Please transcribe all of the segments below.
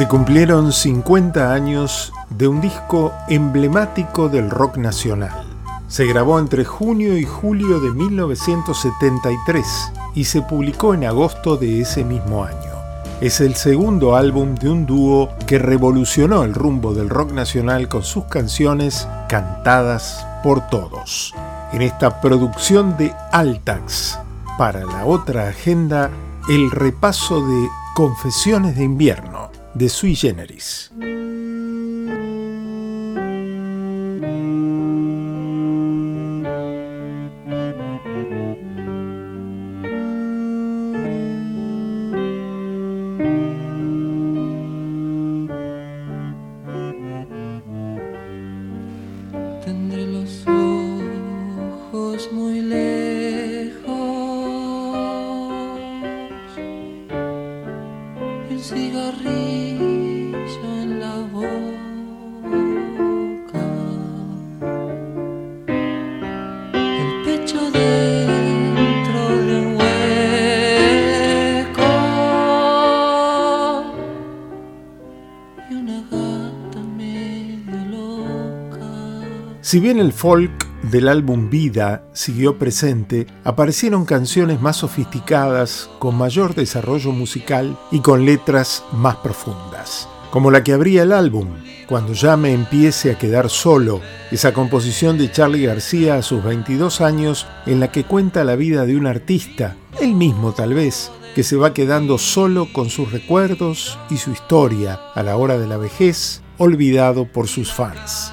Se cumplieron 50 años de un disco emblemático del rock nacional. Se grabó entre junio y julio de 1973 y se publicó en agosto de ese mismo año. Es el segundo álbum de un dúo que revolucionó el rumbo del rock nacional con sus canciones cantadas por todos. En esta producción de Altax, para la otra agenda, el repaso de Confesiones de invierno de Sui Generis. Si bien el folk del álbum Vida siguió presente, aparecieron canciones más sofisticadas, con mayor desarrollo musical y con letras más profundas, como la que abría el álbum, Cuando ya me empiece a quedar solo, esa composición de Charlie García a sus 22 años en la que cuenta la vida de un artista, él mismo tal vez, que se va quedando solo con sus recuerdos y su historia a la hora de la vejez, olvidado por sus fans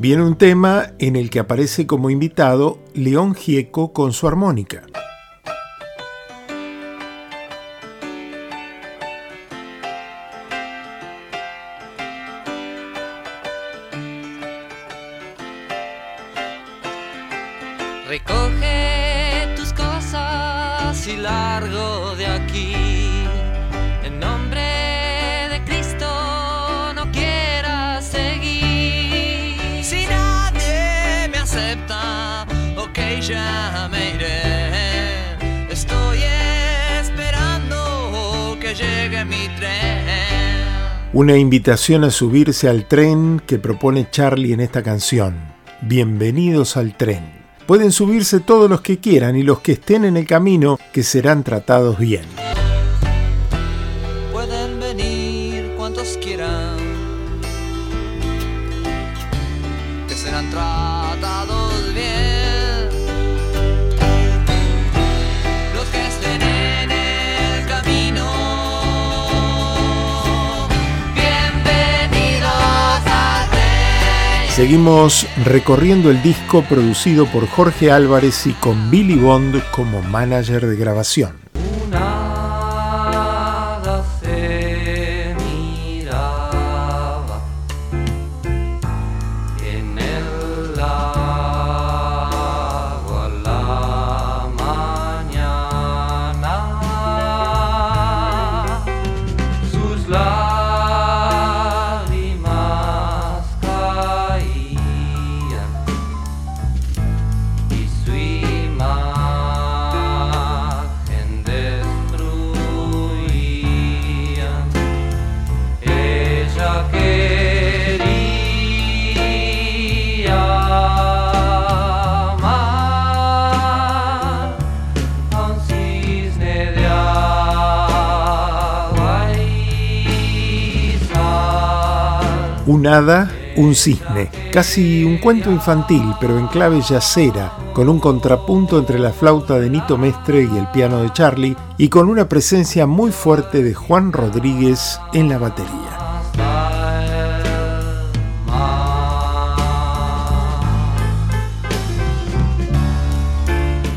Viene un tema en el que aparece como invitado León Gieco con su armónica. Recoge tus cosas y largo de aquí. Ya me iré. Estoy esperando que llegue mi tren. Una invitación a subirse al tren que propone Charlie en esta canción. Bienvenidos al tren. Pueden subirse todos los que quieran y los que estén en el camino que serán tratados bien. Seguimos recorriendo el disco producido por Jorge Álvarez y con Billy Bond como manager de grabación. Un un cisne, casi un cuento infantil, pero en clave yacera, con un contrapunto entre la flauta de Nito Mestre y el piano de Charlie, y con una presencia muy fuerte de Juan Rodríguez en la batería.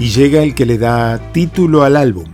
Y llega el que le da título al álbum.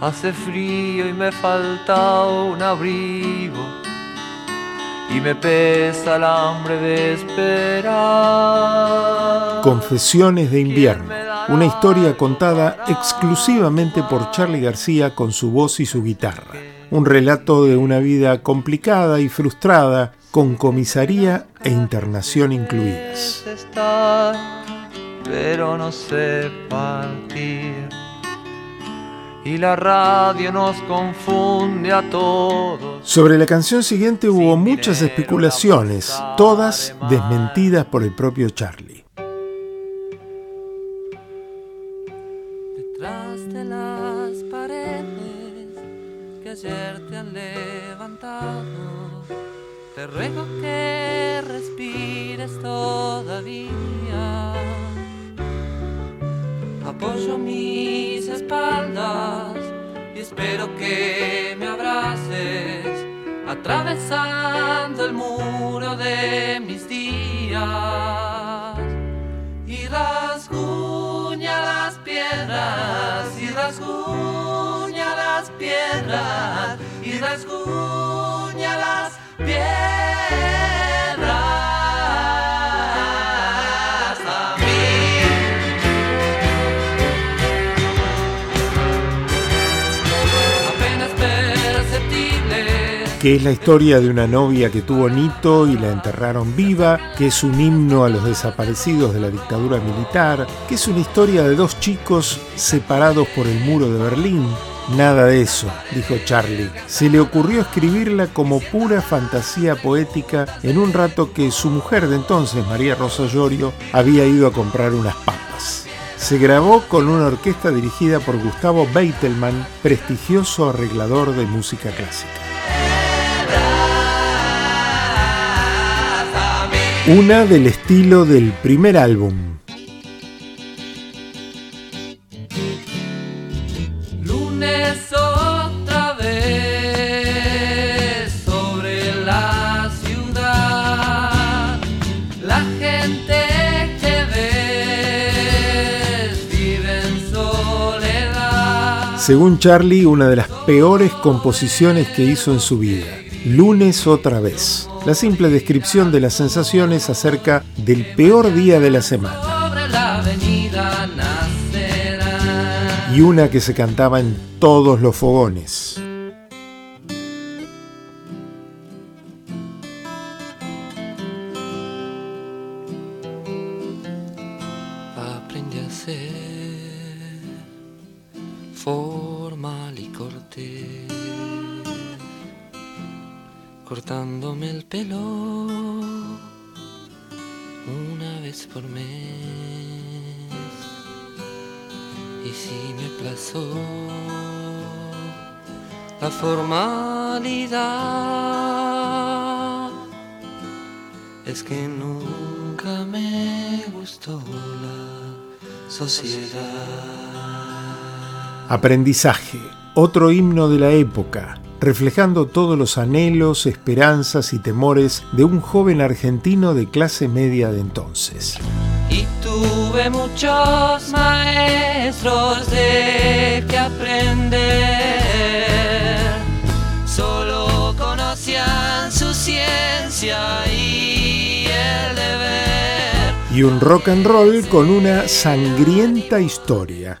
Hace frío y me falta un abrigo y me pesa el hambre de esperar. Confesiones de invierno, una historia contada exclusivamente por Charlie García con su voz y su guitarra. Un relato de una vida complicada y frustrada, con comisaría e internación incluidas. pero no sé partir y la radio nos confunde a todos. Sobre la canción siguiente hubo muchas especulaciones, todas desmentidas por el propio Charlie. Detrás de las paredes que ayer te han levantado, te ruego que respires todavía. Apoyo mis espaldas y espero que me abraces atravesando el muro de mis días. Y rasguña las piedras y rasguña las piedras y rasguña que es la historia de una novia que tuvo Nito y la enterraron viva, que es un himno a los desaparecidos de la dictadura militar, que es una historia de dos chicos separados por el muro de Berlín. Nada de eso, dijo Charlie. Se le ocurrió escribirla como pura fantasía poética en un rato que su mujer de entonces, María Rosa Llorio, había ido a comprar unas papas. Se grabó con una orquesta dirigida por Gustavo Beitelman, prestigioso arreglador de música clásica. Una del estilo del primer álbum. Lunes otra vez sobre la ciudad. La gente que ves vive en soledad. Según Charlie, una de las peores composiciones que hizo en su vida. Lunes otra vez la simple descripción de las sensaciones acerca del peor día de la semana. Y una que se cantaba en todos los fogones. Aprende a ser formal y cortés cortándome el pelo una vez por mes. Y si me plazó la formalidad, es que nunca me gustó la sociedad. Aprendizaje, otro himno de la época reflejando todos los anhelos, esperanzas y temores de un joven argentino de clase media de entonces. Y tuve muchos maestros de que aprender, solo conocían su ciencia y el deber. Y un rock and roll con una sangrienta historia.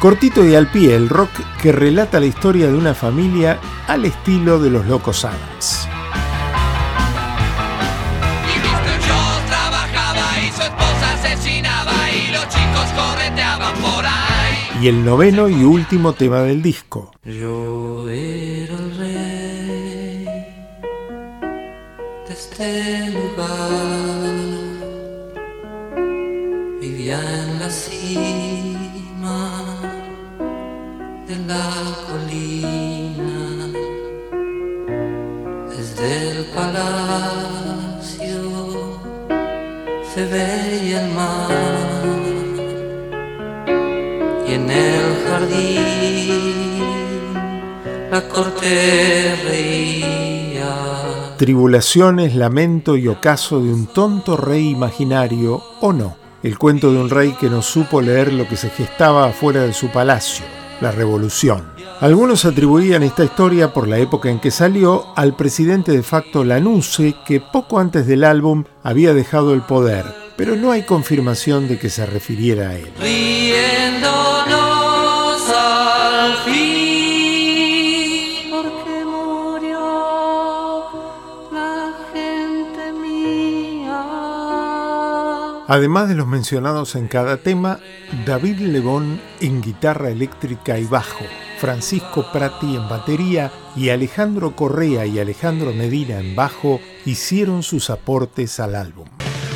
Cortito y al pie, el rock que relata la historia de una familia al estilo de los Locos Adams. Y el noveno y último tema del disco. Yo era el rey de este lugar. Vivía en la la colina. Desde el palacio se veía el mar y en el jardín la corte reía. Tribulaciones, lamento y ocaso de un tonto rey imaginario o no. El cuento de un rey que no supo leer lo que se gestaba afuera de su palacio, la revolución. Algunos atribuían esta historia por la época en que salió al presidente de facto Lanuse, que poco antes del álbum había dejado el poder, pero no hay confirmación de que se refiriera a él. Además de los mencionados en cada tema, David Lebón en guitarra eléctrica y bajo, Francisco Prati en batería y Alejandro Correa y Alejandro Medina en bajo hicieron sus aportes al álbum.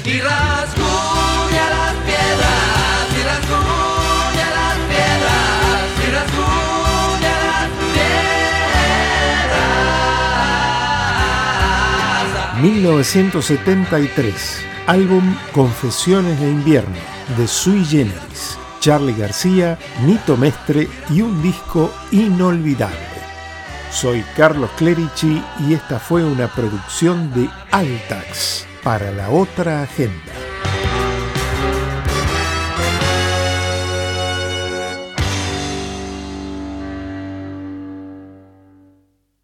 Y rasguña las piedras, y rasguña las piedras, y rasguña las piedras. 1973, álbum Confesiones de Invierno, de Sui Generis, Charlie García, Nito Mestre y un disco inolvidable. Soy Carlos Clerici y esta fue una producción de Altax para la otra agenda.